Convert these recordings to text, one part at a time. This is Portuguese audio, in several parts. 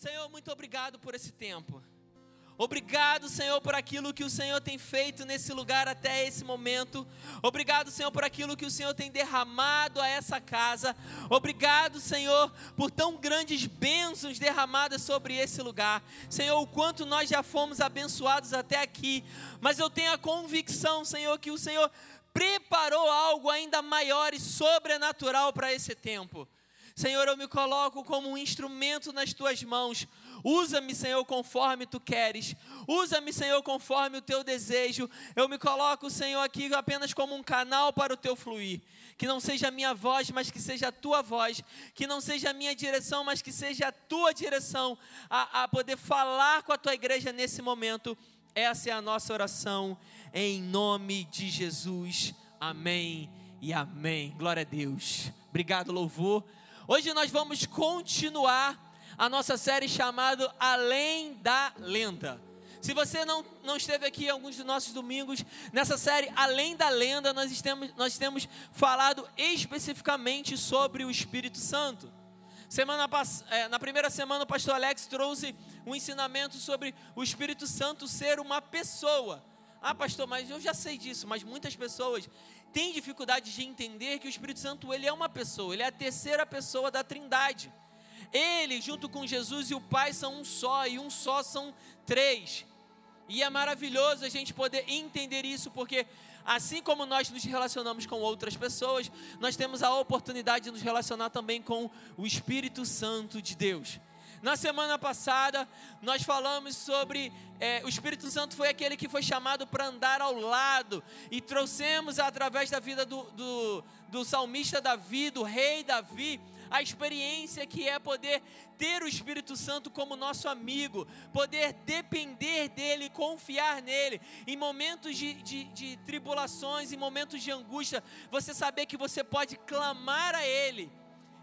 Senhor, muito obrigado por esse tempo. Obrigado, Senhor, por aquilo que o Senhor tem feito nesse lugar até esse momento. Obrigado, Senhor, por aquilo que o Senhor tem derramado a essa casa. Obrigado, Senhor, por tão grandes bênçãos derramadas sobre esse lugar. Senhor, o quanto nós já fomos abençoados até aqui. Mas eu tenho a convicção, Senhor, que o Senhor preparou algo ainda maior e sobrenatural para esse tempo. Senhor, eu me coloco como um instrumento nas tuas mãos. Usa-me, Senhor, conforme tu queres. Usa-me, Senhor, conforme o teu desejo. Eu me coloco, Senhor, aqui apenas como um canal para o teu fluir. Que não seja a minha voz, mas que seja a tua voz. Que não seja a minha direção, mas que seja a tua direção a, a poder falar com a tua igreja nesse momento. Essa é a nossa oração, em nome de Jesus. Amém e amém. Glória a Deus. Obrigado, louvor. Hoje nós vamos continuar a nossa série chamada Além da Lenda. Se você não, não esteve aqui alguns dos nossos domingos, nessa série Além da Lenda, nós temos, nós temos falado especificamente sobre o Espírito Santo. Semana, é, na primeira semana, o pastor Alex trouxe um ensinamento sobre o Espírito Santo ser uma pessoa. Ah, pastor, mas eu já sei disso, mas muitas pessoas têm dificuldade de entender que o Espírito Santo ele é uma pessoa, ele é a terceira pessoa da Trindade. Ele, junto com Jesus e o Pai, são um só, e um só são três. E é maravilhoso a gente poder entender isso, porque assim como nós nos relacionamos com outras pessoas, nós temos a oportunidade de nos relacionar também com o Espírito Santo de Deus. Na semana passada, nós falamos sobre é, o Espírito Santo foi aquele que foi chamado para andar ao lado, e trouxemos através da vida do, do, do salmista Davi, do rei Davi, a experiência que é poder ter o Espírito Santo como nosso amigo, poder depender dele, confiar nele, em momentos de, de, de tribulações, em momentos de angústia, você saber que você pode clamar a ele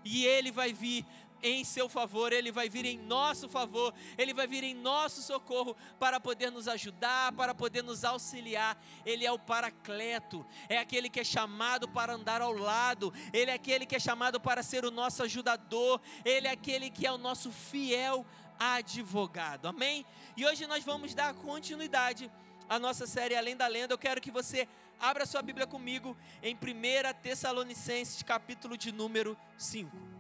e ele vai vir em seu favor, Ele vai vir em nosso favor, Ele vai vir em nosso socorro para poder nos ajudar, para poder nos auxiliar. Ele é o Paracleto, é aquele que é chamado para andar ao lado, Ele é aquele que é chamado para ser o nosso ajudador, Ele é aquele que é o nosso fiel advogado. Amém? E hoje nós vamos dar continuidade à nossa série Além da Lenda. Eu quero que você abra sua Bíblia comigo em 1 Tessalonicenses, capítulo de número 5.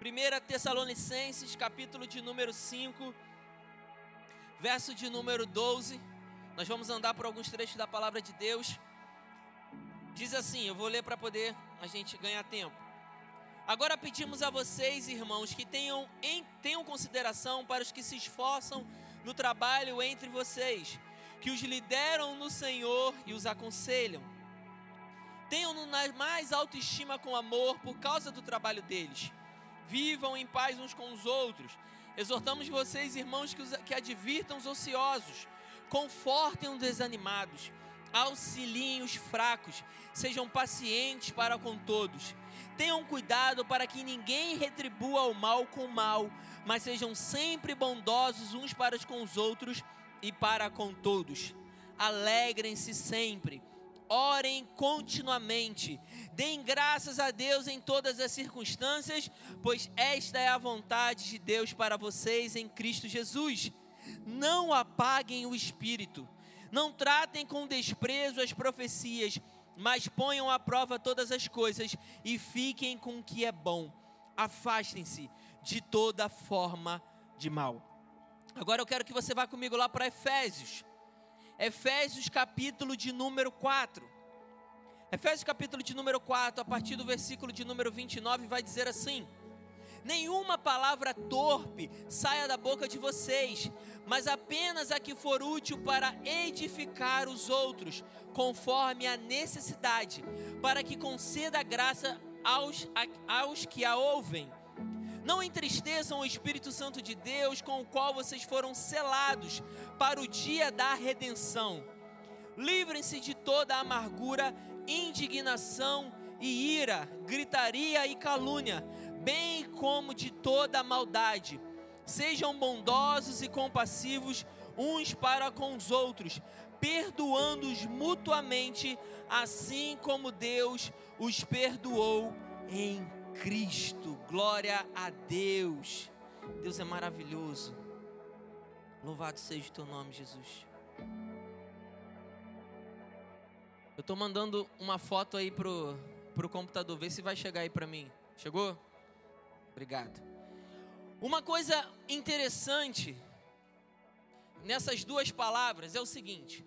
1 Tessalonicenses, capítulo de número 5, verso de número 12. Nós vamos andar por alguns trechos da palavra de Deus. Diz assim: eu vou ler para poder a gente ganhar tempo. Agora pedimos a vocês, irmãos, que tenham, em, tenham consideração para os que se esforçam no trabalho entre vocês, que os lideram no Senhor e os aconselham. Tenham-no na mais autoestima com amor por causa do trabalho deles vivam em paz uns com os outros. Exortamos vocês, irmãos, que, os, que advirtam os ociosos, confortem os desanimados, auxiliem os fracos, sejam pacientes para com todos. Tenham cuidado para que ninguém retribua o mal com o mal, mas sejam sempre bondosos uns para com os outros e para com todos. Alegrem-se sempre orem continuamente, deem graças a Deus em todas as circunstâncias, pois esta é a vontade de Deus para vocês em Cristo Jesus. Não apaguem o espírito, não tratem com desprezo as profecias, mas ponham à prova todas as coisas e fiquem com o que é bom. Afastem-se de toda forma de mal. Agora eu quero que você vá comigo lá para Efésios Efésios capítulo de número 4. Efésios capítulo de número 4, a partir do versículo de número 29, vai dizer assim: Nenhuma palavra torpe saia da boca de vocês, mas apenas a que for útil para edificar os outros, conforme a necessidade, para que conceda graça aos, aos que a ouvem. Não entristeçam o Espírito Santo de Deus, com o qual vocês foram selados para o dia da redenção. Livrem-se de toda amargura, indignação e ira, gritaria e calúnia, bem como de toda maldade. Sejam bondosos e compassivos uns para com os outros, perdoando-os mutuamente, assim como Deus os perdoou em Cristo. Glória a Deus. Deus é maravilhoso. Louvado seja o teu nome, Jesus. Eu estou mandando uma foto aí pro, pro computador, vê se vai chegar aí para mim. Chegou? Obrigado. Uma coisa interessante nessas duas palavras é o seguinte: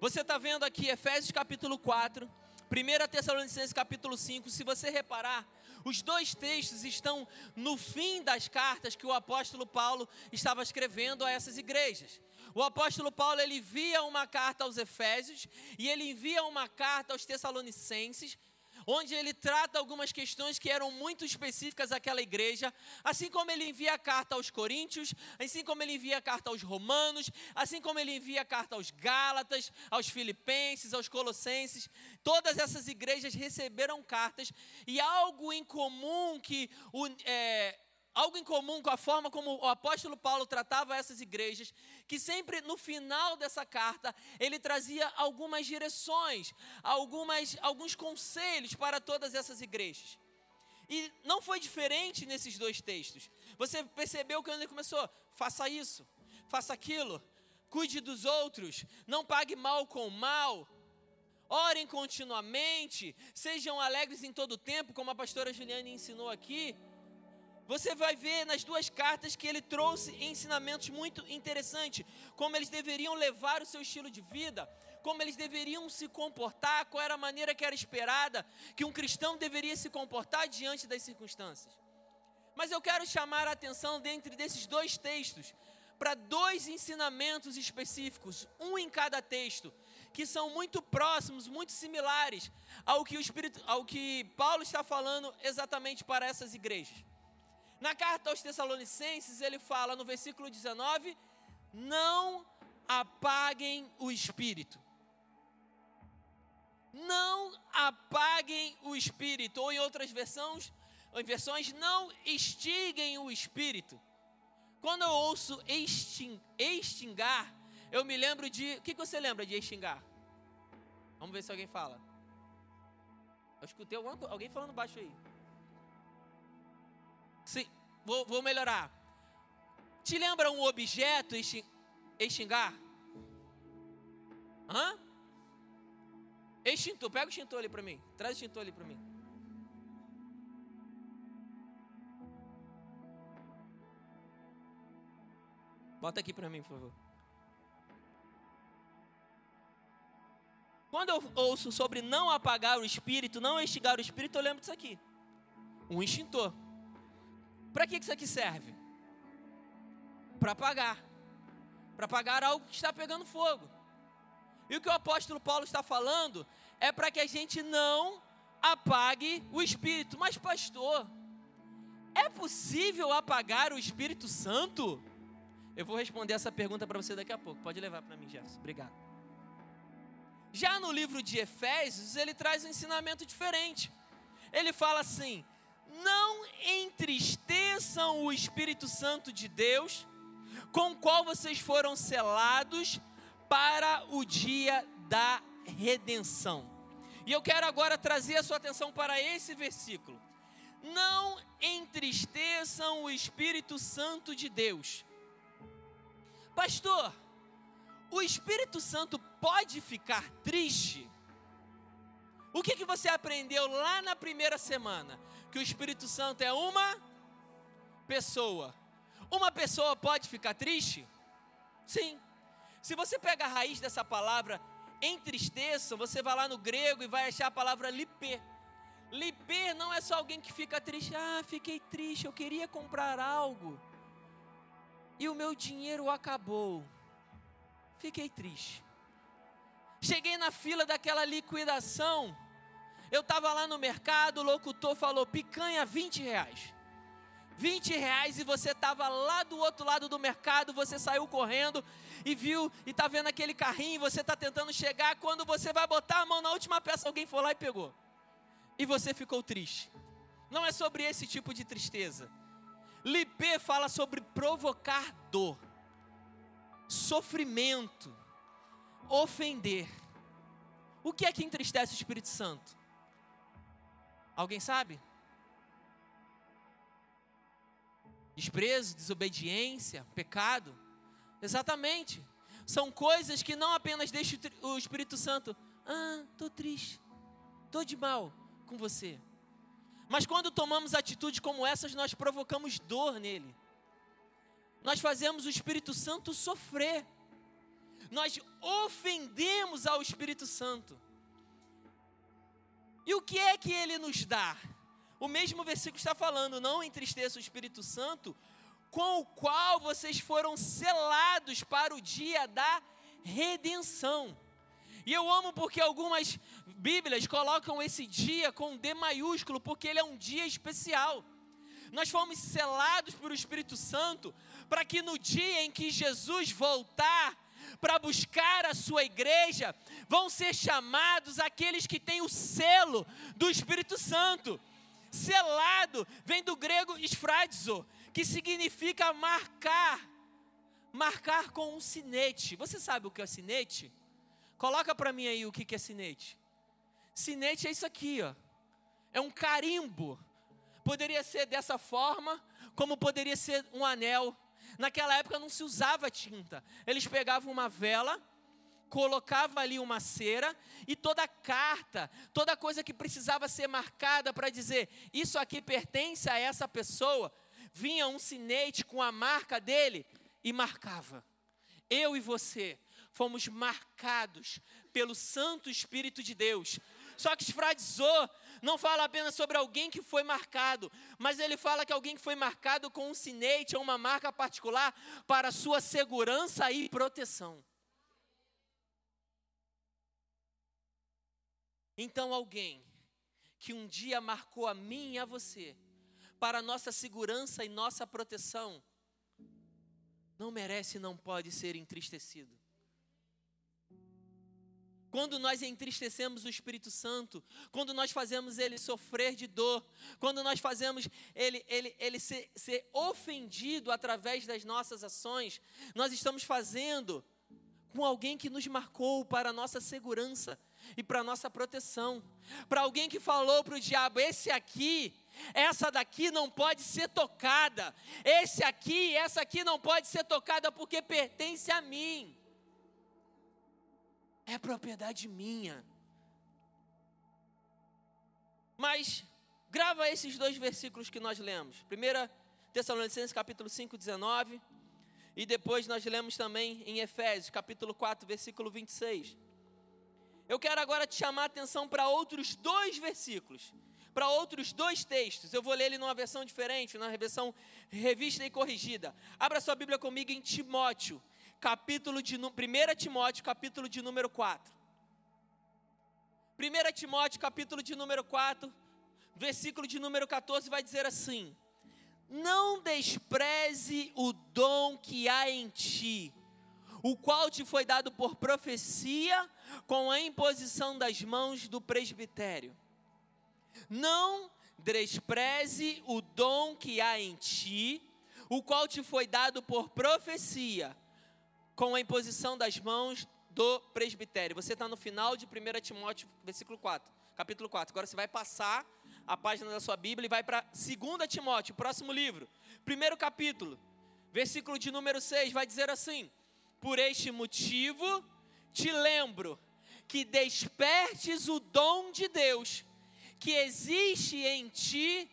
você está vendo aqui Efésios capítulo 4, 1 Tessalonicenses capítulo 5. Se você reparar, os dois textos estão no fim das cartas que o apóstolo Paulo estava escrevendo a essas igrejas. O apóstolo Paulo ele envia uma carta aos Efésios e ele envia uma carta aos Tessalonicenses onde ele trata algumas questões que eram muito específicas àquela igreja, assim como ele envia a carta aos Coríntios, assim como ele envia a carta aos Romanos, assim como ele envia a carta aos Gálatas, aos Filipenses, aos Colossenses. Todas essas igrejas receberam cartas e algo em comum que o, é, algo em comum com a forma como o apóstolo Paulo tratava essas igrejas, que sempre no final dessa carta ele trazia algumas direções, algumas, alguns conselhos para todas essas igrejas. E não foi diferente nesses dois textos. Você percebeu que ele começou: faça isso, faça aquilo, cuide dos outros, não pague mal com mal. Orem continuamente, sejam alegres em todo o tempo, como a pastora Juliane ensinou aqui. Você vai ver nas duas cartas que ele trouxe ensinamentos muito interessantes, como eles deveriam levar o seu estilo de vida, como eles deveriam se comportar, qual era a maneira que era esperada que um cristão deveria se comportar diante das circunstâncias. Mas eu quero chamar a atenção dentre desses dois textos para dois ensinamentos específicos, um em cada texto, que são muito próximos, muito similares ao que o Espírito, ao que Paulo está falando exatamente para essas igrejas. Na carta aos Tessalonicenses, ele fala no versículo 19: Não apaguem o espírito. Não apaguem o espírito, ou em outras versões, ou em versões, não extinguem o espírito. Quando eu ouço extingar, eu me lembro de. O que você lembra de extingar? Vamos ver se alguém fala. Eu escutei alguém falando baixo aí. Sim, vou, vou melhorar. Te lembra um objeto extingar? Hã? Extintor, pega o extintor ali para mim. Traz o extintor ali para mim. Bota aqui para mim, por favor. Quando eu ouço sobre não apagar o espírito, não extinguir o espírito, eu lembro disso aqui. Um extintor. Para que isso aqui serve? Para apagar. Para apagar algo que está pegando fogo. E o que o apóstolo Paulo está falando é para que a gente não apague o Espírito. Mas, pastor, é possível apagar o Espírito Santo? Eu vou responder essa pergunta para você daqui a pouco. Pode levar para mim, Jefferson. Obrigado. Já no livro de Efésios, ele traz um ensinamento diferente. Ele fala assim: não entristeçam o Espírito Santo de Deus, com o qual vocês foram selados para o dia da redenção. E eu quero agora trazer a sua atenção para esse versículo. Não entristeçam o Espírito Santo de Deus. Pastor, o Espírito Santo pode ficar triste? O que, que você aprendeu lá na primeira semana? Que o Espírito Santo é uma pessoa. Uma pessoa pode ficar triste? Sim. Se você pega a raiz dessa palavra entristeçam, você vai lá no grego e vai achar a palavra lipê. Lipê não é só alguém que fica triste. Ah, fiquei triste, eu queria comprar algo e o meu dinheiro acabou. Fiquei triste. Cheguei na fila daquela liquidação eu estava lá no mercado, o locutor falou: picanha 20 reais. 20 reais e você estava lá do outro lado do mercado, você saiu correndo e viu e está vendo aquele carrinho, você está tentando chegar. Quando você vai botar a mão na última peça, alguém foi lá e pegou. E você ficou triste. Não é sobre esse tipo de tristeza. Lipê fala sobre provocar dor. sofrimento, ofender. O que é que entristece o Espírito Santo? Alguém sabe? Desprezo, desobediência, pecado. Exatamente. São coisas que não apenas deixam o Espírito Santo, ah, estou triste, estou de mal com você. Mas quando tomamos atitudes como essas, nós provocamos dor nele. Nós fazemos o Espírito Santo sofrer. Nós ofendemos ao Espírito Santo. E o que é que ele nos dá? O mesmo versículo está falando: não entristeça o Espírito Santo, com o qual vocês foram selados para o dia da redenção. E eu amo porque algumas Bíblias colocam esse dia com D maiúsculo, porque ele é um dia especial. Nós fomos selados pelo Espírito Santo para que no dia em que Jesus voltar para buscar a sua igreja, vão ser chamados aqueles que têm o selo do Espírito Santo. Selado vem do grego esfradizo, que significa marcar, marcar com um sinete. Você sabe o que é sinete? Coloca para mim aí o que é sinete. Sinete é isso aqui, ó. É um carimbo. Poderia ser dessa forma, como poderia ser um anel. Naquela época não se usava tinta. Eles pegavam uma vela, colocava ali uma cera e toda carta, toda coisa que precisava ser marcada para dizer isso aqui pertence a essa pessoa, vinha um sinete com a marca dele e marcava. Eu e você fomos marcados pelo Santo Espírito de Deus. Só que esfradizou não fala apenas sobre alguém que foi marcado, mas ele fala que alguém que foi marcado com um sinete ou uma marca particular para sua segurança e proteção. Então, alguém que um dia marcou a mim e a você, para nossa segurança e nossa proteção, não merece e não pode ser entristecido. Quando nós entristecemos o Espírito Santo, quando nós fazemos ele sofrer de dor, quando nós fazemos ele, ele, ele ser, ser ofendido através das nossas ações, nós estamos fazendo com alguém que nos marcou para a nossa segurança e para a nossa proteção. Para alguém que falou para o diabo: esse aqui essa daqui não pode ser tocada. Esse aqui, essa aqui não pode ser tocada porque pertence a mim. É propriedade minha. Mas grava esses dois versículos que nós lemos. 1 Tessalonicenses capítulo 5, 19. E depois nós lemos também em Efésios capítulo 4, versículo 26. Eu quero agora te chamar a atenção para outros dois versículos para outros dois textos. Eu vou ler ele numa versão diferente, na versão revista e corrigida. Abra sua Bíblia comigo em Timóteo, capítulo de 1 Timóteo, capítulo de número 4. 1 Timóteo, capítulo de número 4, versículo de número 14 vai dizer assim: Não despreze o dom que há em ti, o qual te foi dado por profecia com a imposição das mãos do presbitério. Não despreze o dom que há em ti, o qual te foi dado por profecia, com a imposição das mãos do presbitério. Você está no final de 1 Timóteo, versículo 4, capítulo 4. Agora você vai passar a página da sua Bíblia e vai para 2 Timóteo, próximo livro. Primeiro capítulo, versículo de número 6, vai dizer assim: Por este motivo te lembro que despertes o dom de Deus que existe em ti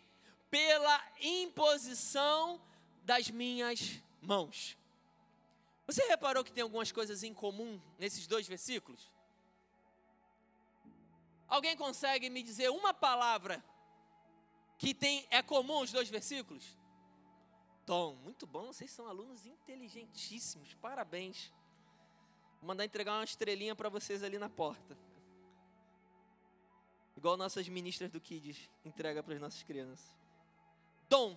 pela imposição das minhas mãos. Você reparou que tem algumas coisas em comum nesses dois versículos? Alguém consegue me dizer uma palavra que tem é comum os dois versículos? Tom, muito bom, vocês são alunos inteligentíssimos, parabéns. Vou mandar entregar uma estrelinha para vocês ali na porta. Igual nossas ministras do Kids entrega para as nossas crianças. Dom.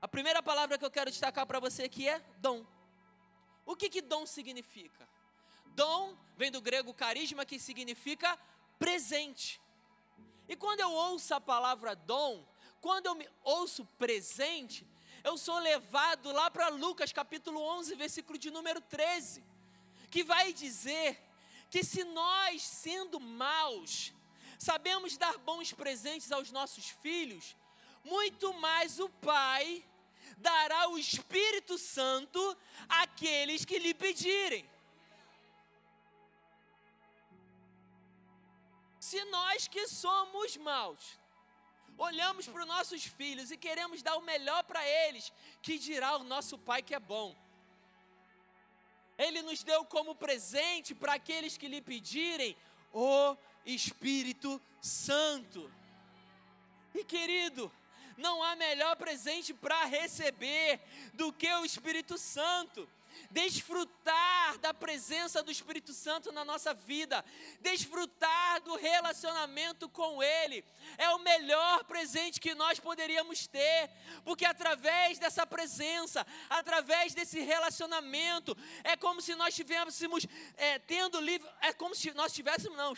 A primeira palavra que eu quero destacar para você aqui é dom. O que, que dom significa? Dom vem do grego carisma, que significa presente. E quando eu ouço a palavra dom, quando eu me ouço presente, eu sou levado lá para Lucas capítulo 11, versículo de número 13, que vai dizer que se nós, sendo maus, sabemos dar bons presentes aos nossos filhos, muito mais o Pai dará o Espírito Santo àqueles que lhe pedirem. Se nós que somos maus, olhamos para os nossos filhos e queremos dar o melhor para eles, que dirá o nosso Pai que é bom. Ele nos deu como presente para aqueles que lhe pedirem o Espírito Santo. E querido, não há melhor presente para receber do que o Espírito Santo. Desfrutar da presença do Espírito Santo na nossa vida, desfrutar do relacionamento com Ele, é o melhor presente que nós poderíamos ter, porque através dessa presença, através desse relacionamento, é como se nós estivéssemos é, tendo livre, é como se nós tivéssemos, não,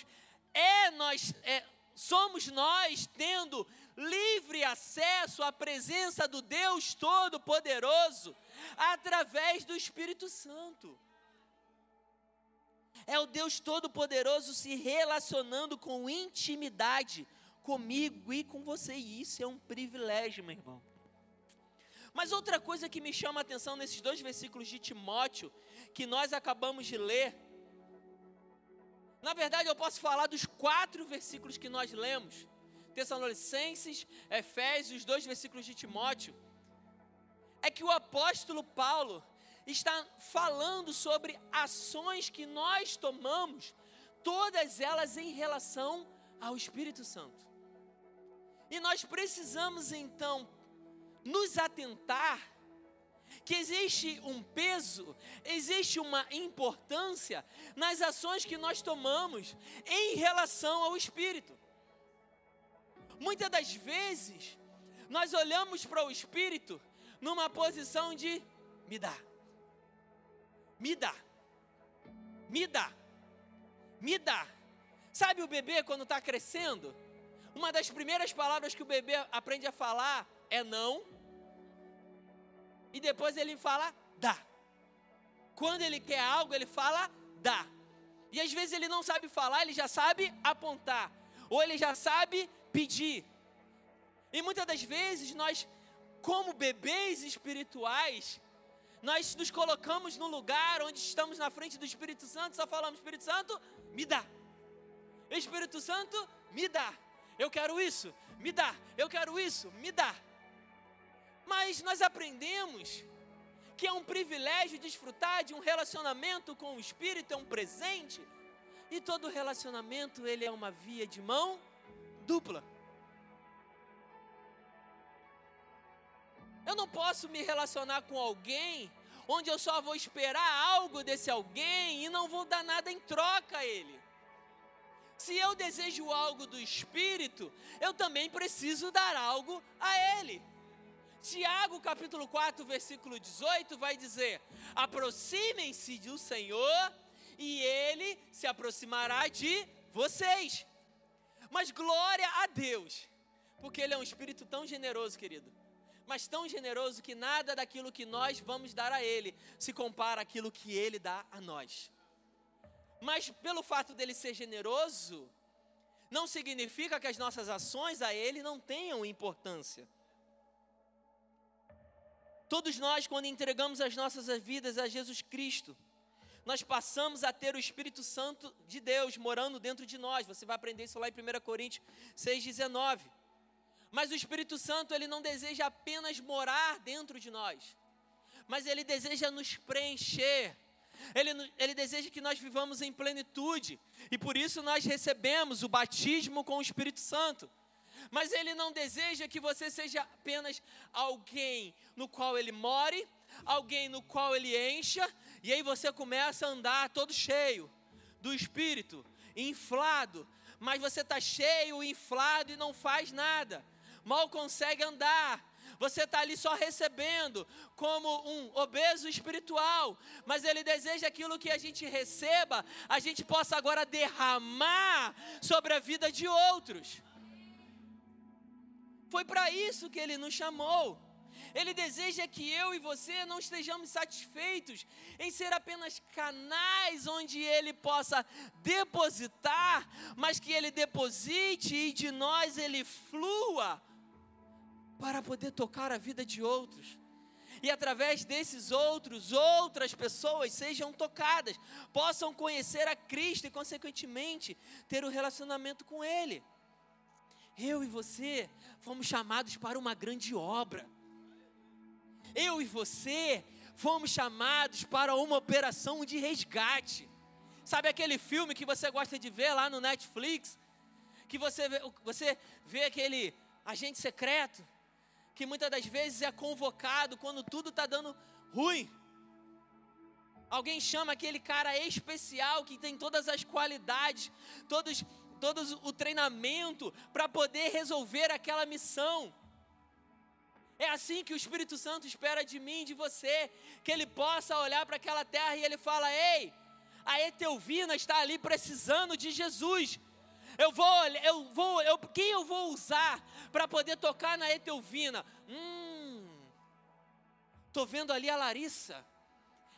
é nós, é, somos nós tendo livre acesso à presença do Deus Todo-Poderoso através do Espírito Santo. É o Deus Todo-Poderoso se relacionando com intimidade comigo e com você, e isso é um privilégio, meu irmão. Mas outra coisa que me chama a atenção nesses dois versículos de Timóteo, que nós acabamos de ler, na verdade eu posso falar dos quatro versículos que nós lemos, Tessalonicenses, Efésios, dois versículos de Timóteo, é que o apóstolo Paulo está falando sobre ações que nós tomamos, todas elas em relação ao Espírito Santo. E nós precisamos então nos atentar que existe um peso, existe uma importância nas ações que nós tomamos em relação ao Espírito. Muitas das vezes, nós olhamos para o Espírito numa posição de me dá, me dá, me dá, me dá. Sabe o bebê quando está crescendo? Uma das primeiras palavras que o bebê aprende a falar é não, e depois ele fala dá. Quando ele quer algo, ele fala dá. E às vezes ele não sabe falar, ele já sabe apontar, ou ele já sabe pedir. E muitas das vezes nós como bebês espirituais, nós nos colocamos no lugar onde estamos na frente do Espírito Santo, só falamos: Espírito Santo, me dá. Espírito Santo, me dá. Eu quero isso, me dá. Eu quero isso, me dá. Mas nós aprendemos que é um privilégio desfrutar de um relacionamento com o Espírito, é um presente. E todo relacionamento ele é uma via de mão dupla. Eu não posso me relacionar com alguém onde eu só vou esperar algo desse alguém e não vou dar nada em troca a ele. Se eu desejo algo do Espírito, eu também preciso dar algo a ele. Tiago capítulo 4, versículo 18 vai dizer: Aproximem-se do Senhor e ele se aproximará de vocês. Mas glória a Deus, porque ele é um espírito tão generoso, querido mas tão generoso que nada daquilo que nós vamos dar a Ele se compara àquilo que Ele dá a nós. Mas pelo fato dele ser generoso, não significa que as nossas ações a Ele não tenham importância. Todos nós, quando entregamos as nossas vidas a Jesus Cristo, nós passamos a ter o Espírito Santo de Deus morando dentro de nós. Você vai aprender isso lá em 1 Coríntios 6,19. Mas o Espírito Santo, ele não deseja apenas morar dentro de nós, mas ele deseja nos preencher. Ele, ele deseja que nós vivamos em plenitude, e por isso nós recebemos o batismo com o Espírito Santo. Mas ele não deseja que você seja apenas alguém no qual ele more, alguém no qual ele encha, e aí você começa a andar todo cheio do Espírito, inflado, mas você está cheio, inflado e não faz nada mal consegue andar. Você está ali só recebendo, como um obeso espiritual, mas Ele deseja aquilo que a gente receba, a gente possa agora derramar sobre a vida de outros. Foi para isso que Ele nos chamou. Ele deseja que eu e você não estejamos satisfeitos em ser apenas canais onde Ele possa depositar, mas que Ele deposite e de nós Ele flua para poder tocar a vida de outros. E através desses outros, outras pessoas sejam tocadas, possam conhecer a Cristo e, consequentemente, ter um relacionamento com Ele. Eu e você fomos chamados para uma grande obra eu e você fomos chamados para uma operação de resgate. Sabe aquele filme que você gosta de ver lá no Netflix? Que você vê, você vê aquele agente secreto que muitas das vezes é convocado quando tudo está dando ruim. Alguém chama aquele cara especial que tem todas as qualidades, todos, todos o treinamento para poder resolver aquela missão. É assim que o Espírito Santo espera de mim, de você, que ele possa olhar para aquela terra e ele fala: "Ei, a Etelvina está ali precisando de Jesus. Eu vou, eu vou, eu, quem eu vou usar para poder tocar na Etelvina? Hum, tô vendo ali a Larissa.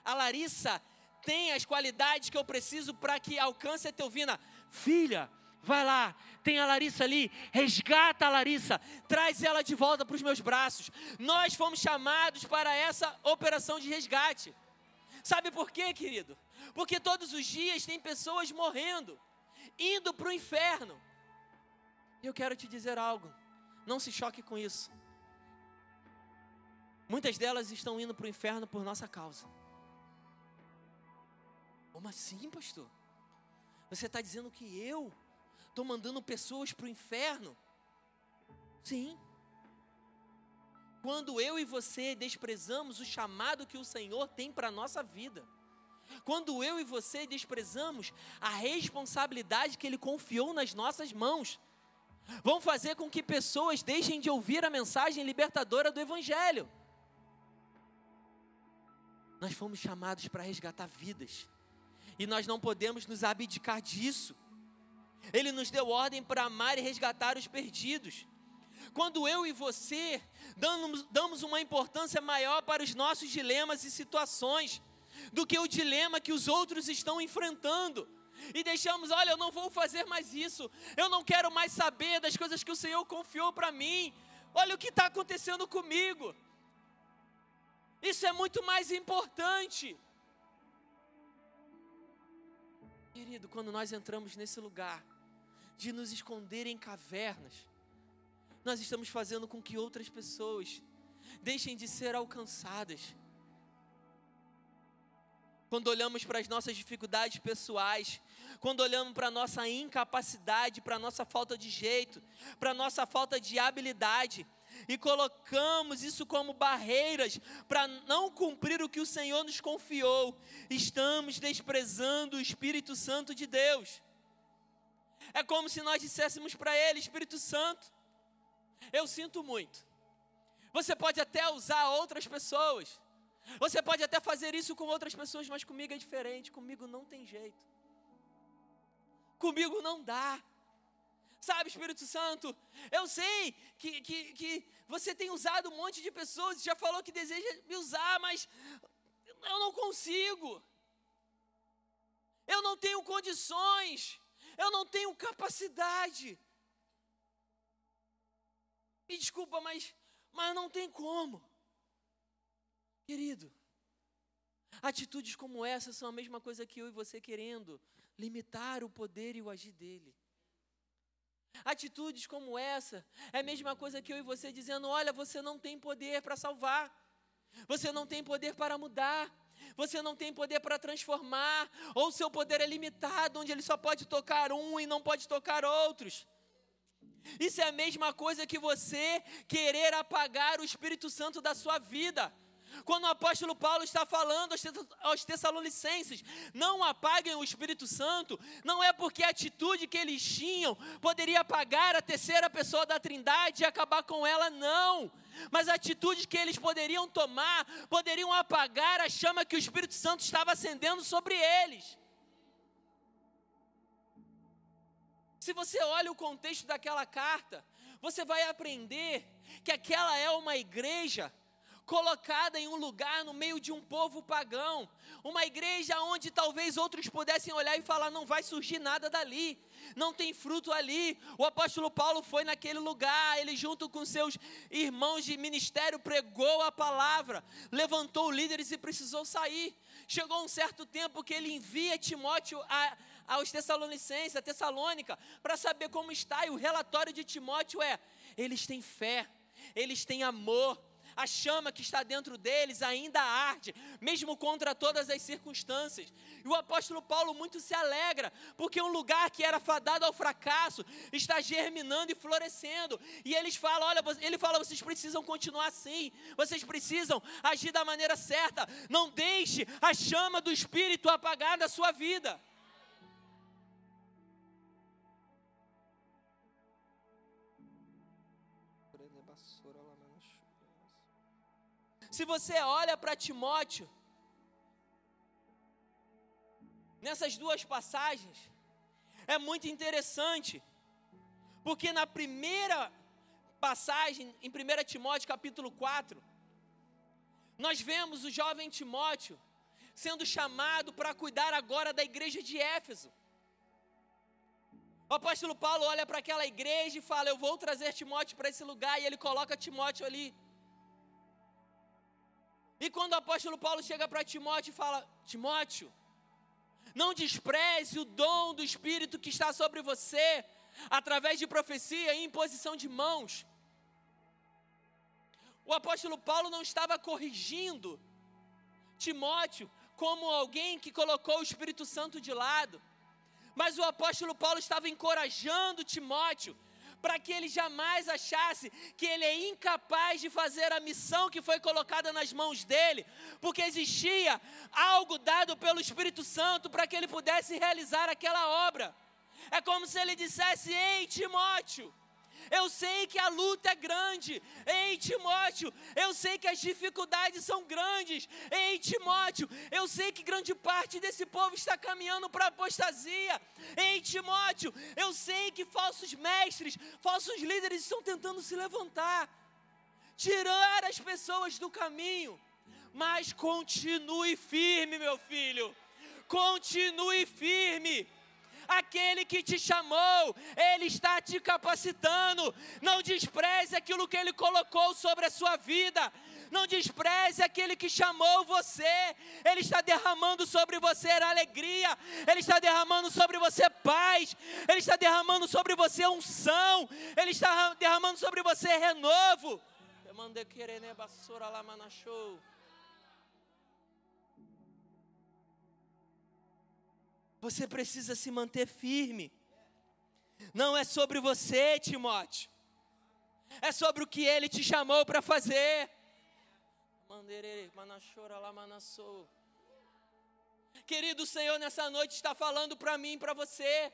A Larissa tem as qualidades que eu preciso para que alcance a Etelvina. Filha, Vai lá, tem a Larissa ali, resgata a Larissa, traz ela de volta para os meus braços. Nós fomos chamados para essa operação de resgate. Sabe por quê, querido? Porque todos os dias tem pessoas morrendo, indo para o inferno. E eu quero te dizer algo, não se choque com isso. Muitas delas estão indo para o inferno por nossa causa. Como assim, pastor? Você está dizendo que eu Estou mandando pessoas para o inferno. Sim. Quando eu e você desprezamos o chamado que o Senhor tem para a nossa vida. Quando eu e você desprezamos a responsabilidade que Ele confiou nas nossas mãos. Vão fazer com que pessoas deixem de ouvir a mensagem libertadora do Evangelho. Nós fomos chamados para resgatar vidas. E nós não podemos nos abdicar disso. Ele nos deu ordem para amar e resgatar os perdidos. Quando eu e você damos, uma importância maior para os nossos dilemas e situações do que o dilema que os outros estão enfrentando, e deixamos, olha, eu não vou fazer mais isso, eu não quero mais saber das coisas que o Senhor confiou para mim, olha o que está acontecendo comigo. Isso é muito mais importante. Querido, quando nós entramos nesse lugar, de nos esconder em cavernas, nós estamos fazendo com que outras pessoas deixem de ser alcançadas. Quando olhamos para as nossas dificuldades pessoais, quando olhamos para a nossa incapacidade, para a nossa falta de jeito, para a nossa falta de habilidade, e colocamos isso como barreiras para não cumprir o que o Senhor nos confiou, estamos desprezando o Espírito Santo de Deus. É como se nós disséssemos para Ele, Espírito Santo, eu sinto muito. Você pode até usar outras pessoas, você pode até fazer isso com outras pessoas, mas comigo é diferente, comigo não tem jeito. Comigo não dá. Sabe, Espírito Santo, eu sei que, que, que você tem usado um monte de pessoas, já falou que deseja me usar, mas eu não consigo. Eu não tenho condições eu não tenho capacidade. Me desculpa, mas, mas não tem como. Querido, atitudes como essa são a mesma coisa que eu e você querendo limitar o poder e o agir dele. Atitudes como essa é a mesma coisa que eu e você dizendo: olha, você não tem poder para salvar, você não tem poder para mudar, você não tem poder para transformar, ou seu poder é limitado, onde ele só pode tocar um e não pode tocar outros. Isso é a mesma coisa que você querer apagar o Espírito Santo da sua vida. Quando o apóstolo Paulo está falando aos Tessalonicenses, não apaguem o Espírito Santo, não é porque a atitude que eles tinham poderia apagar a terceira pessoa da Trindade e acabar com ela, não. Mas a atitude que eles poderiam tomar poderiam apagar a chama que o Espírito Santo estava acendendo sobre eles. Se você olha o contexto daquela carta, você vai aprender que aquela é uma igreja colocada em um lugar no meio de um povo pagão, uma igreja onde talvez outros pudessem olhar e falar: não vai surgir nada dali, não tem fruto ali. O apóstolo Paulo foi naquele lugar, ele, junto com seus irmãos de ministério, pregou a palavra, levantou líderes e precisou sair. Chegou um certo tempo que ele envia Timóteo a, aos Tessalonicenses, a Tessalônica, para saber como está, e o relatório de Timóteo é: eles têm fé, eles têm amor a chama que está dentro deles ainda arde, mesmo contra todas as circunstâncias. E o apóstolo Paulo muito se alegra, porque um lugar que era fadado ao fracasso está germinando e florescendo. E eles falam: olha, ele fala, vocês precisam continuar assim, vocês precisam agir da maneira certa. Não deixe a chama do Espírito apagar da sua vida. Se você olha para Timóteo, nessas duas passagens, é muito interessante, porque na primeira passagem, em 1 Timóteo capítulo 4, nós vemos o jovem Timóteo sendo chamado para cuidar agora da igreja de Éfeso. O apóstolo Paulo olha para aquela igreja e fala: Eu vou trazer Timóteo para esse lugar, e ele coloca Timóteo ali. E quando o apóstolo Paulo chega para Timóteo e fala: Timóteo, não despreze o dom do Espírito que está sobre você, através de profecia e imposição de mãos. O apóstolo Paulo não estava corrigindo Timóteo como alguém que colocou o Espírito Santo de lado, mas o apóstolo Paulo estava encorajando Timóteo para que ele jamais achasse que ele é incapaz de fazer a missão que foi colocada nas mãos dele, porque existia algo dado pelo Espírito Santo para que ele pudesse realizar aquela obra. É como se ele dissesse: Ei, Timóteo, eu sei que a luta é grande. Ei, Timóteo, eu sei que as dificuldades são grandes. Ei, Timóteo, eu sei que grande parte desse povo está caminhando para a apostasia. Ei, Timóteo, eu sei que falsos mestres, falsos líderes estão tentando se levantar, tirar as pessoas do caminho. Mas continue firme, meu filho. Continue firme aquele que te chamou, ele está te capacitando. Não despreze aquilo que ele colocou sobre a sua vida. Não despreze aquele que chamou você. Ele está derramando sobre você alegria. Ele está derramando sobre você paz. Ele está derramando sobre você unção. Ele está derramando sobre você renovo. Eu mandei querer, né, basura lá, manachou. Você precisa se manter firme. Não é sobre você, Timóteo. É sobre o que ele te chamou para fazer. Querido Senhor, nessa noite está falando para mim para você.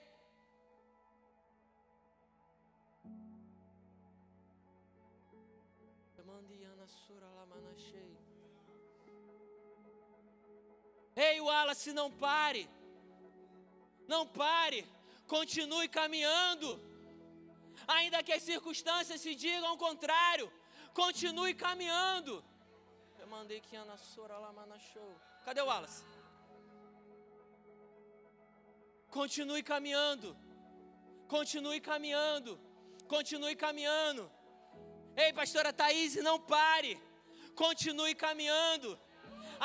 Ei, Wallace, não pare. Não pare, continue caminhando. Ainda que as circunstâncias se digam ao contrário, continue caminhando. Eu mandei que Ana Sora lá show. Cadê o Wallace? Continue caminhando. Continue caminhando. Continue caminhando. Ei, pastora Thaís, não pare. Continue caminhando.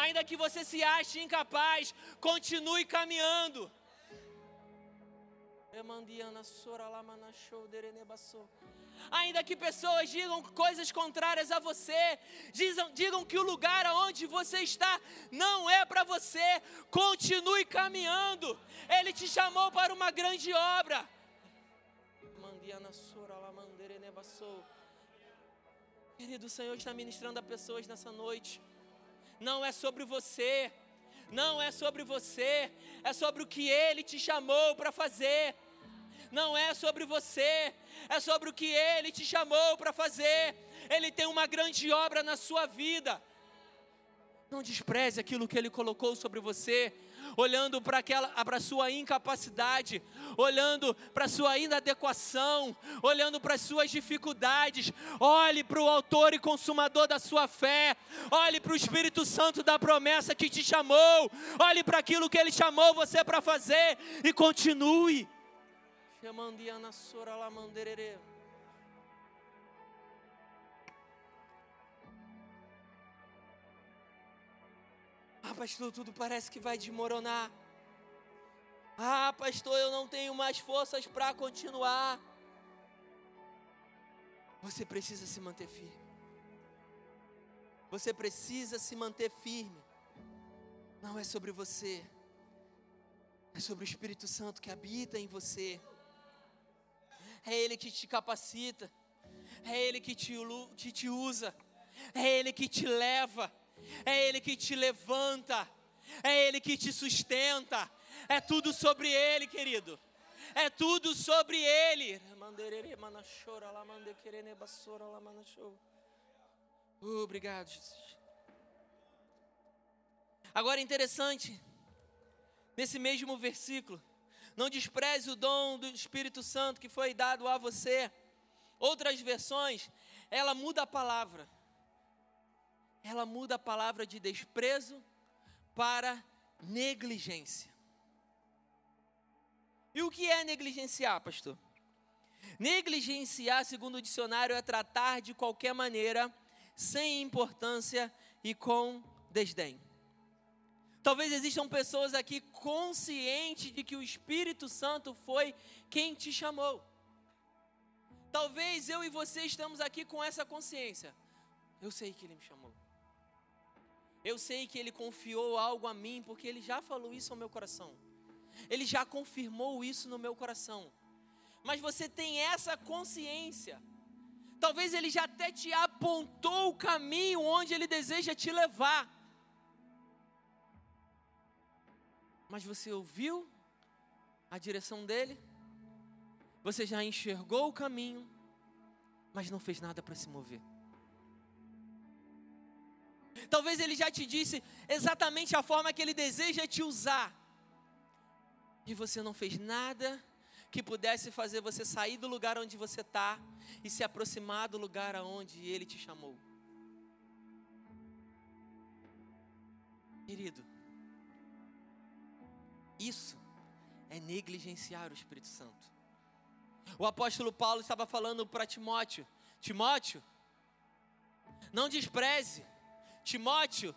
Ainda que você se ache incapaz, continue caminhando. Ainda que pessoas digam coisas contrárias a você, digam, que o lugar onde você está não é para você, continue caminhando. Ele te chamou para uma grande obra. Querido, o Senhor está ministrando a pessoas nessa noite. Não é sobre você, não é sobre você, é sobre o que Ele te chamou para fazer não é sobre você, é sobre o que Ele te chamou para fazer. Ele tem uma grande obra na sua vida. Não despreze aquilo que Ele colocou sobre você. olhando para aquela para sua incapacidade, olhando para sua inadequação, olhando para suas dificuldades. Olhe para o autor e consumador da sua fé. Olhe para o Espírito Santo da promessa que te chamou. Olhe para aquilo que ele chamou você para fazer e continue. Chamandiana sora la manderere. Ah, pastor, tudo parece que vai desmoronar. Ah, pastor, eu não tenho mais forças para continuar. Você precisa se manter firme. Você precisa se manter firme. Não é sobre você, é sobre o Espírito Santo que habita em você. É Ele que te capacita, é Ele que te, te, te usa, é Ele que te leva é Ele que te levanta, é Ele que te sustenta, é tudo sobre Ele, querido. É tudo sobre Ele. Obrigado, Jesus. Agora é interessante, nesse mesmo versículo, não despreze o dom do Espírito Santo que foi dado a você. Outras versões, ela muda a palavra ela muda a palavra de desprezo para negligência. E o que é negligenciar, pastor? Negligenciar, segundo o dicionário, é tratar de qualquer maneira, sem importância e com desdém. Talvez existam pessoas aqui conscientes de que o Espírito Santo foi quem te chamou. Talvez eu e você estamos aqui com essa consciência. Eu sei que Ele me chamou. Eu sei que Ele confiou algo a mim, porque Ele já falou isso ao meu coração. Ele já confirmou isso no meu coração. Mas você tem essa consciência. Talvez Ele já até te apontou o caminho onde Ele deseja te levar. Mas você ouviu a direção dele? Você já enxergou o caminho, mas não fez nada para se mover. Talvez ele já te disse exatamente a forma que ele deseja te usar. E você não fez nada que pudesse fazer você sair do lugar onde você está e se aproximar do lugar aonde ele te chamou. Querido, isso é negligenciar o Espírito Santo. O apóstolo Paulo estava falando para Timóteo: Timóteo, não despreze Timóteo,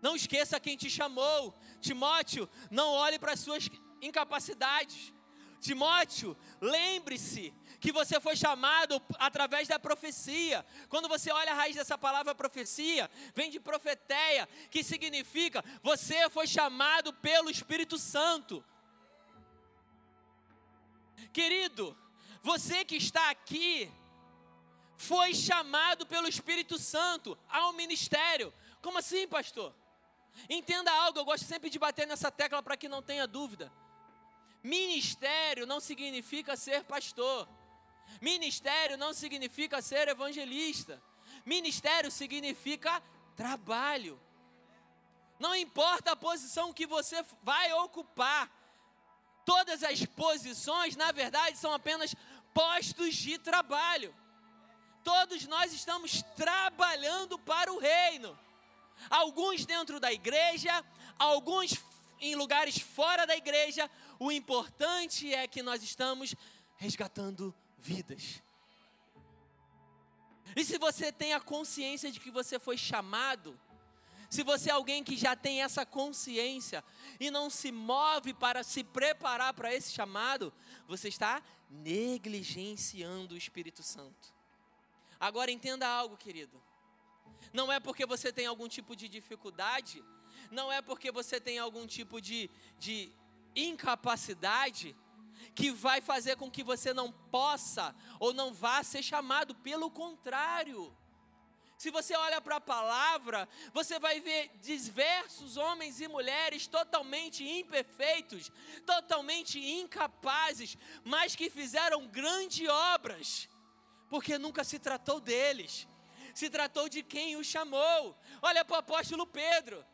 não esqueça quem te chamou. Timóteo, não olhe para as suas incapacidades. Timóteo, lembre-se que você foi chamado através da profecia. Quando você olha a raiz dessa palavra profecia, vem de profeteia, que significa você foi chamado pelo Espírito Santo. Querido, você que está aqui, foi chamado pelo Espírito Santo ao ministério. Como assim, pastor? Entenda algo, eu gosto sempre de bater nessa tecla para que não tenha dúvida. Ministério não significa ser pastor. Ministério não significa ser evangelista. Ministério significa trabalho. Não importa a posição que você vai ocupar. Todas as posições, na verdade, são apenas postos de trabalho todos nós estamos trabalhando para o reino. Alguns dentro da igreja, alguns em lugares fora da igreja. O importante é que nós estamos resgatando vidas. E se você tem a consciência de que você foi chamado, se você é alguém que já tem essa consciência e não se move para se preparar para esse chamado, você está negligenciando o Espírito Santo. Agora entenda algo, querido. Não é porque você tem algum tipo de dificuldade, não é porque você tem algum tipo de, de incapacidade, que vai fazer com que você não possa ou não vá ser chamado, pelo contrário. Se você olha para a palavra, você vai ver diversos homens e mulheres totalmente imperfeitos, totalmente incapazes, mas que fizeram grandes obras porque nunca se tratou deles, se tratou de quem o chamou. Olha para o apóstolo Pedro.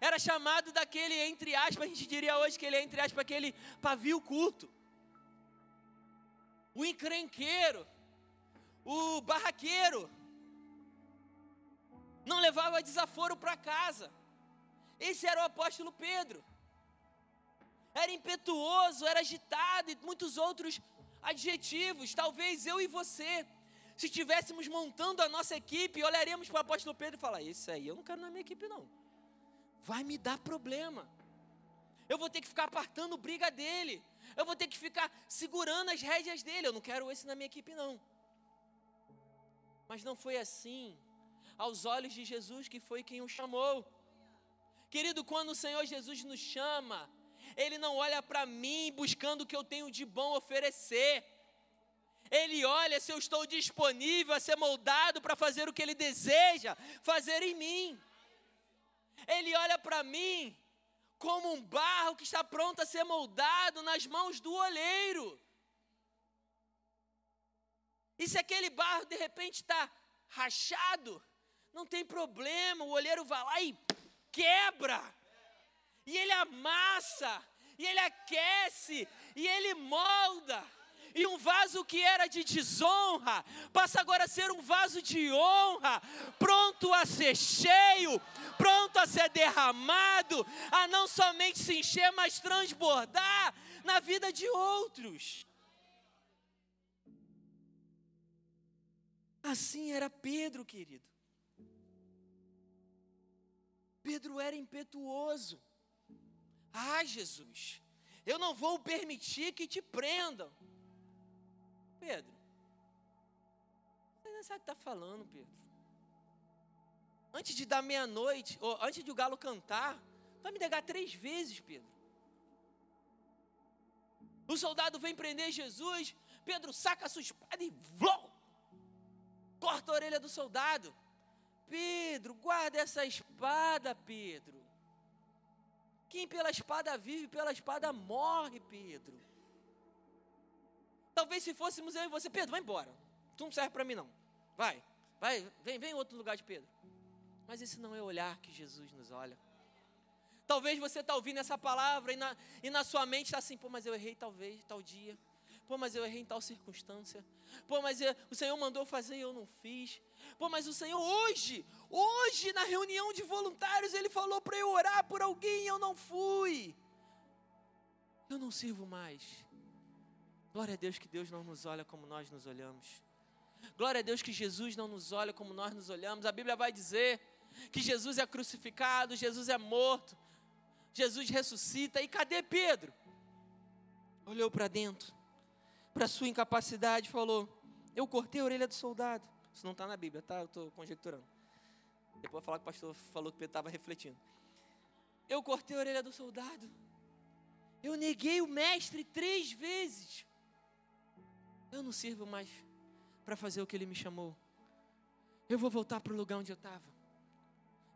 Era chamado daquele, entre aspas, a gente diria hoje que ele é, entre aspas, aquele pavio curto. O encrenqueiro. O barraqueiro. Não levava desaforo para casa. Esse era o apóstolo Pedro. Era impetuoso, era agitado e muitos outros adjetivos. Talvez eu e você, se estivéssemos montando a nossa equipe, olharíamos para o apóstolo Pedro e falar: Esse aí eu não quero na minha equipe, não. Vai me dar problema. Eu vou ter que ficar apartando briga dele. Eu vou ter que ficar segurando as rédeas dele. Eu não quero esse na minha equipe, não. Mas não foi assim aos olhos de Jesus, que foi quem o chamou. Querido, quando o Senhor Jesus nos chama, Ele não olha para mim buscando o que eu tenho de bom oferecer. Ele olha se eu estou disponível a ser moldado para fazer o que Ele deseja fazer em mim. Ele olha para mim como um barro que está pronto a ser moldado nas mãos do olheiro. E se aquele barro de repente está rachado, não tem problema, o olheiro vai lá e quebra, e ele amassa, e ele aquece, e ele molda. E um vaso que era de desonra passa agora a ser um vaso de honra, pronto a ser cheio, pronto a ser derramado, a não somente se encher, mas transbordar na vida de outros. Assim era Pedro, querido. Pedro era impetuoso. Ah, Jesus, eu não vou permitir que te prendam. Pedro, você não sabe o que está falando, Pedro. Antes de dar meia-noite, ou antes de o galo cantar, vai me negar três vezes, Pedro. O soldado vem prender Jesus, Pedro saca a sua espada e vlou, corta a orelha do soldado. Pedro, guarda essa espada, Pedro. Quem pela espada vive, pela espada morre, Pedro. Talvez se fôssemos eu e você, Pedro, vai embora. Tu não serve para mim não. Vai, vai, vem, vem em outro lugar de Pedro. Mas esse não é o olhar que Jesus nos olha. Talvez você está ouvindo essa palavra e na, e na sua mente está assim, pô, mas eu errei talvez, tal dia. Pô, mas eu errei em tal circunstância. Pô, mas eu, o Senhor mandou fazer e eu não fiz. Pô, mas o Senhor hoje, hoje na reunião de voluntários, Ele falou para eu orar por alguém e eu não fui. Eu não sirvo mais. Glória a Deus que Deus não nos olha como nós nos olhamos. Glória a Deus que Jesus não nos olha como nós nos olhamos. A Bíblia vai dizer que Jesus é crucificado, Jesus é morto, Jesus ressuscita. E cadê Pedro? Olhou para dentro, para sua incapacidade, falou: Eu cortei a orelha do soldado. Isso não está na Bíblia, tá? Eu estou conjecturando. Depois falar que o pastor falou que Pedro estava refletindo. Eu cortei a orelha do soldado. Eu neguei o mestre três vezes. Eu não sirvo mais para fazer o que ele me chamou. Eu vou voltar para o lugar onde eu estava.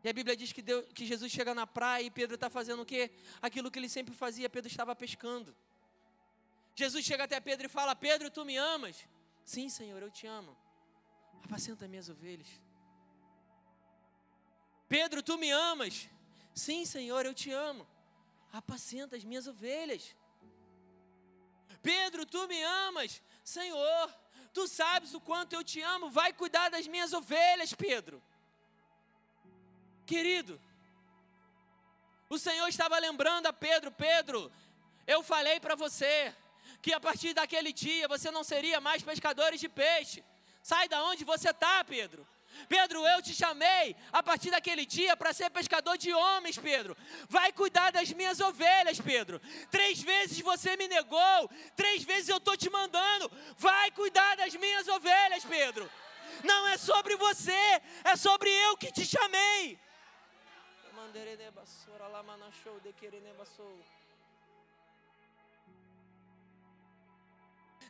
E a Bíblia diz que, Deus, que Jesus chega na praia e Pedro está fazendo o quê? Aquilo que ele sempre fazia, Pedro estava pescando. Jesus chega até Pedro e fala: Pedro, tu me amas? Sim, Senhor, eu te amo. Apacenta minhas ovelhas. Pedro, tu me amas? Sim, Senhor, eu te amo. Apacenta as minhas ovelhas. Pedro, tu me amas? Senhor, tu sabes o quanto eu te amo. Vai cuidar das minhas ovelhas, Pedro. Querido, o Senhor estava lembrando a Pedro: Pedro, eu falei para você que a partir daquele dia você não seria mais pescadores de peixe. Sai da onde você está, Pedro. Pedro, eu te chamei a partir daquele dia para ser pescador de homens, Pedro. Vai cuidar das minhas ovelhas, Pedro. Três vezes você me negou, três vezes eu estou te mandando. Vai cuidar das minhas ovelhas, Pedro. Não é sobre você, é sobre eu que te chamei.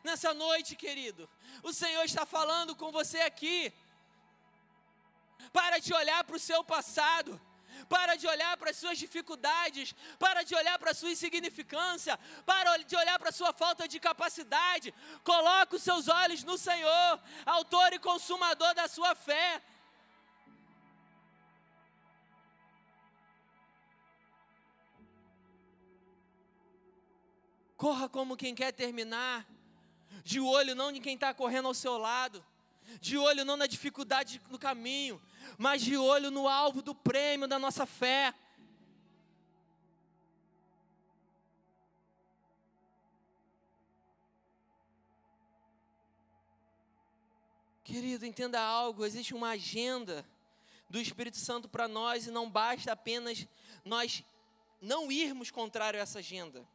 nessa noite, querido. O Senhor está falando com você aqui. Para de olhar para o seu passado. Para de olhar para as suas dificuldades, para de olhar para a sua insignificância, para de olhar para a sua falta de capacidade. Coloque os seus olhos no Senhor, autor e consumador da sua fé. Corra como quem quer terminar, de olho não de quem está correndo ao seu lado de olho não na dificuldade no caminho, mas de olho no alvo do prêmio da nossa fé. Querido, entenda algo: existe uma agenda do Espírito Santo para nós e não basta apenas nós não irmos contrário a essa agenda.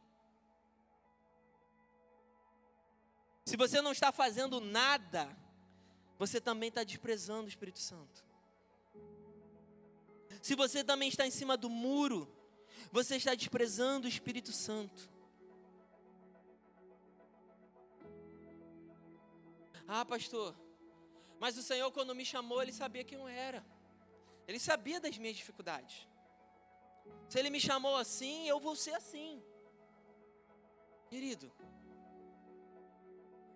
Se você não está fazendo nada, você também está desprezando o Espírito Santo. Se você também está em cima do muro, você está desprezando o Espírito Santo. Ah, pastor, mas o Senhor, quando me chamou, Ele sabia quem eu era. Ele sabia das minhas dificuldades. Se Ele me chamou assim, eu vou ser assim. Querido,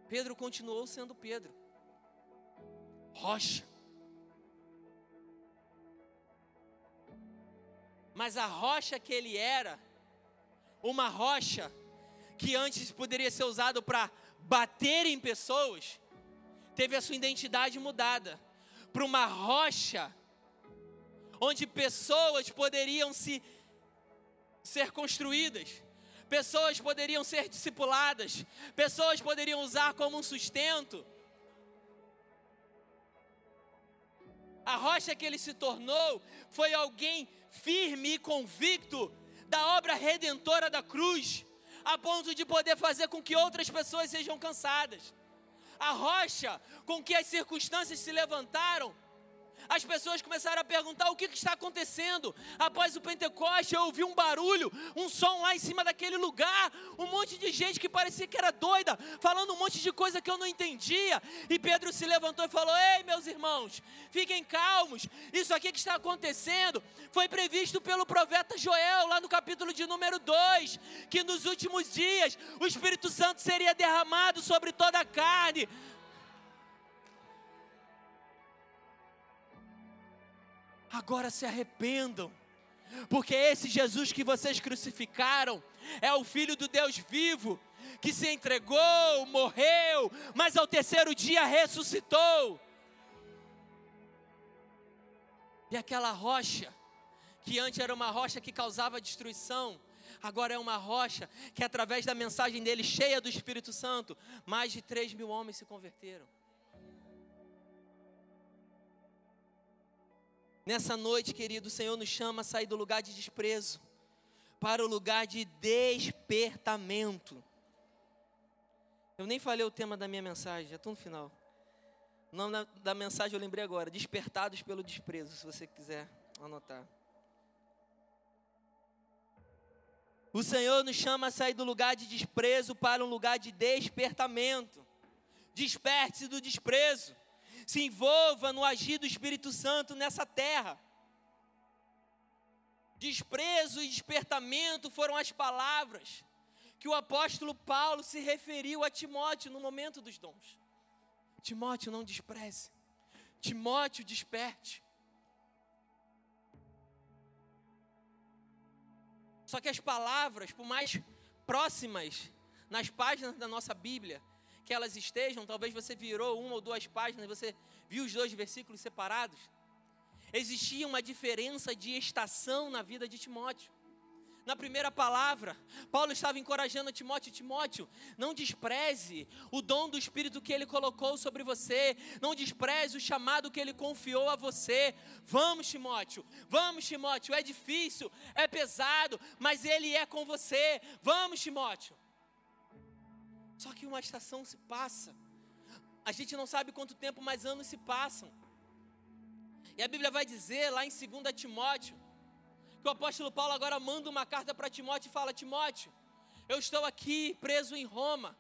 Pedro continuou sendo Pedro, rocha. Mas a rocha que ele era, uma rocha que antes poderia ser usado para bater em pessoas, teve a sua identidade mudada para uma rocha onde pessoas poderiam se ser construídas, pessoas poderiam ser discipuladas, pessoas poderiam usar como um sustento. A rocha que ele se tornou foi alguém firme e convicto da obra redentora da cruz, a ponto de poder fazer com que outras pessoas sejam cansadas. A rocha com que as circunstâncias se levantaram, as pessoas começaram a perguntar o que, que, está acontecendo. Após o Pentecoste, eu ouvi um barulho, um som lá em cima daquele lugar, um monte de gente que parecia que era doida, falando um monte de coisa que eu não entendia. E Pedro se levantou e falou: Ei, meus irmãos, fiquem calmos. Isso aqui que está acontecendo foi previsto pelo profeta Joel, lá no capítulo de número 2, que nos últimos dias o Espírito Santo seria derramado sobre toda a carne agora se arrependam, porque esse Jesus que vocês crucificaram é o Filho do Deus vivo, que se entregou, morreu, mas ao terceiro dia ressuscitou. E aquela rocha, que antes era uma rocha que causava destruição, agora é uma rocha que, através da mensagem dele, cheia do Espírito Santo, mais de 3 mil homens se converteram. Nessa noite, querido, o Senhor nos chama a sair do lugar de desprezo para o lugar de despertamento. Eu nem falei o tema da minha mensagem, já estou no final. O nome da, da mensagem eu lembrei agora: Despertados pelo Desprezo, se você quiser anotar. O Senhor nos chama a sair do lugar de desprezo para um lugar de despertamento. Desperte-se do desprezo se envolva no agir do Espírito Santo nessa terra. Desprezo e despertamento foram as palavras que o apóstolo Paulo se referiu a Timóteo no momento dos dons. Timóteo, não despreze. Timóteo, desperte. Só que as palavras, por mais próximas nas páginas da nossa Bíblia, que elas estejam, talvez você virou uma ou duas páginas, você viu os dois versículos separados. Existia uma diferença de estação na vida de Timóteo. Na primeira palavra, Paulo estava encorajando Timóteo: Timóteo, não despreze o dom do Espírito que ele colocou sobre você, não despreze o chamado que ele confiou a você. Vamos, Timóteo, vamos, Timóteo, é difícil, é pesado, mas ele é com você. Vamos, Timóteo. Só que uma estação se passa. A gente não sabe quanto tempo, mas anos se passam. E a Bíblia vai dizer lá em 2 Timóteo, que o apóstolo Paulo agora manda uma carta para Timóteo e fala: Timóteo, eu estou aqui preso em Roma.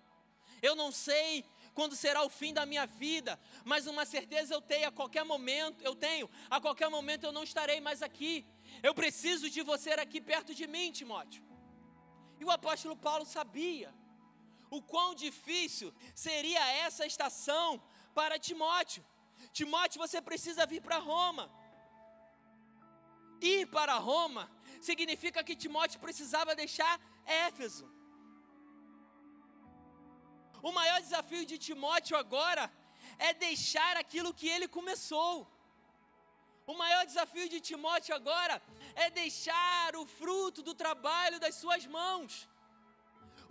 Eu não sei quando será o fim da minha vida, mas uma certeza eu tenho a qualquer momento, eu tenho, a qualquer momento eu não estarei mais aqui. Eu preciso de você aqui perto de mim, Timóteo. E o apóstolo Paulo sabia o quão difícil seria essa estação para Timóteo. Timóteo, você precisa vir para Roma. Ir para Roma significa que Timóteo precisava deixar Éfeso. O maior desafio de Timóteo agora é deixar aquilo que ele começou. O maior desafio de Timóteo agora é deixar o fruto do trabalho das suas mãos.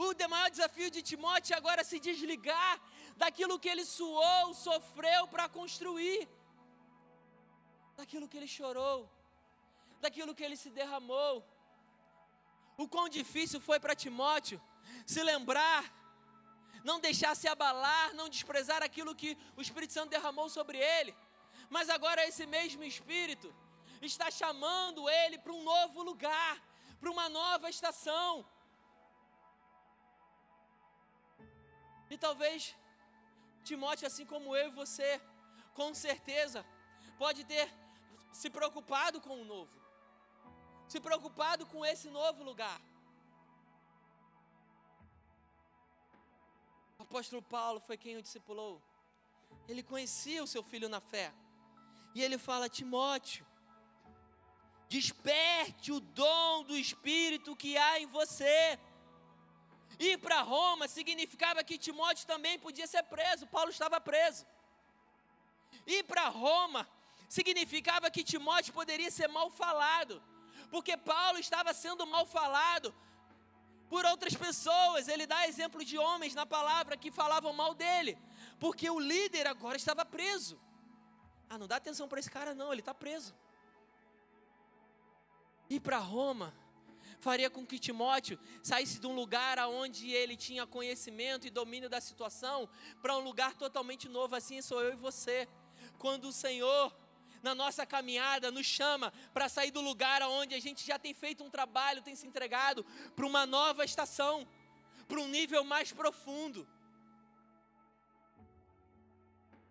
O maior desafio de Timóteo agora é se desligar daquilo que ele suou, sofreu para construir, daquilo que ele chorou, daquilo que ele se derramou. O quão difícil foi para Timóteo se lembrar, não deixar se abalar, não desprezar aquilo que o Espírito Santo derramou sobre ele. Mas agora esse mesmo Espírito está chamando ele para um novo lugar, para uma nova estação. E talvez Timóteo, assim como eu e você, com certeza, pode ter se preocupado com o novo, se preocupado com esse novo lugar. O apóstolo Paulo foi quem o discipulou. Ele conhecia o seu filho na fé. E ele fala: Timóteo, desperte o dom do Espírito que há em você. Ir para Roma significava que Timóteo também podia ser preso, Paulo estava preso. Ir para Roma significava que Timóteo poderia ser mal falado, porque Paulo estava sendo mal falado por outras pessoas. Ele dá exemplo de homens na palavra que falavam mal dele, porque o líder agora estava preso. Ah, não dá atenção para esse cara, não, ele está preso. Ir para Roma faria com que Timóteo saísse de um lugar onde ele tinha conhecimento e domínio da situação para um lugar totalmente novo. Assim sou eu e você. Quando o Senhor, na nossa caminhada, nos chama para sair do lugar onde a gente já tem feito um trabalho, tem se entregado para uma nova estação, para um nível mais profundo.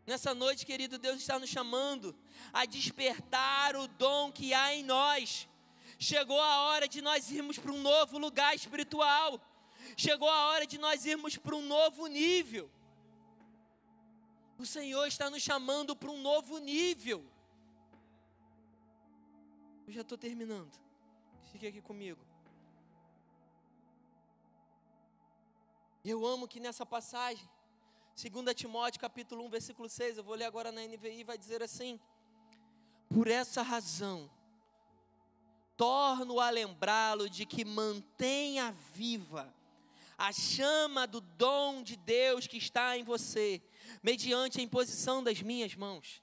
Nessa noite, querido, Deus está nos chamando a despertar o dom que há em nós. Chegou a hora de nós irmos para um novo lugar espiritual. Chegou a hora de nós irmos para um novo nível. O Senhor está nos chamando para um novo nível. Eu já estou terminando. Fique aqui comigo. Eu amo que nessa passagem 2 Timóteo capítulo 1, versículo 6, eu vou ler agora na NVI, vai dizer assim: Por essa razão, torno a lembrá-lo de que mantenha viva a chama do dom de Deus que está em você, mediante a imposição das minhas mãos.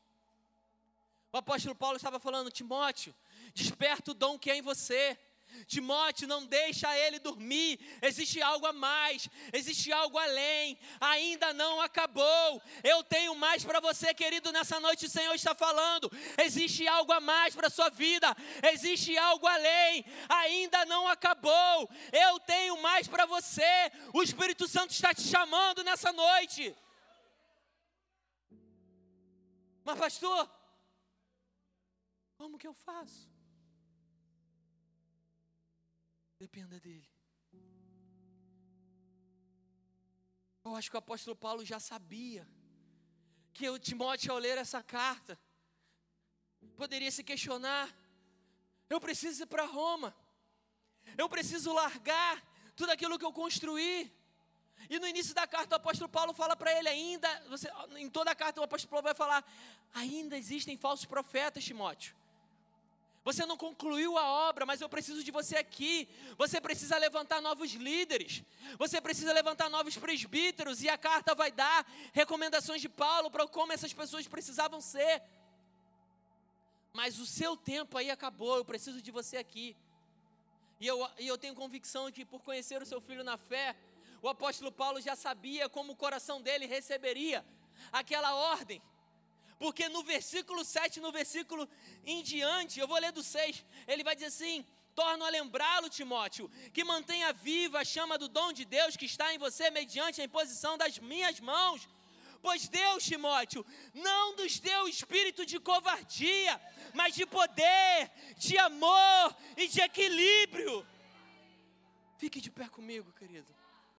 O apóstolo Paulo estava falando, Timóteo, desperta o dom que é em você. Timóteo, não deixa ele dormir. Existe algo a mais, existe algo além. Ainda não acabou. Eu tenho mais para você, querido, nessa noite o Senhor está falando. Existe algo a mais para sua vida. Existe algo além. Ainda não acabou. Eu tenho mais para você. O Espírito Santo está te chamando nessa noite. Mas pastor, como que eu faço? Dependa dele. Eu acho que o apóstolo Paulo já sabia que o Timóteo, ao ler essa carta, poderia se questionar: eu preciso ir para Roma, eu preciso largar tudo aquilo que eu construí. E no início da carta o apóstolo Paulo fala para ele ainda, você, em toda a carta o apóstolo Paulo vai falar, ainda existem falsos profetas, Timóteo. Você não concluiu a obra, mas eu preciso de você aqui. Você precisa levantar novos líderes. Você precisa levantar novos presbíteros. E a carta vai dar recomendações de Paulo para como essas pessoas precisavam ser. Mas o seu tempo aí acabou. Eu preciso de você aqui. E eu, e eu tenho convicção que, por conhecer o seu filho na fé, o apóstolo Paulo já sabia como o coração dele receberia aquela ordem. Porque no versículo 7, no versículo em diante, eu vou ler do 6, ele vai dizer assim: torno a lembrá-lo, Timóteo, que mantenha viva a chama do dom de Deus que está em você mediante a imposição das minhas mãos. Pois Deus, Timóteo, não nos deu espírito de covardia, mas de poder, de amor e de equilíbrio. Fique de pé comigo, querido.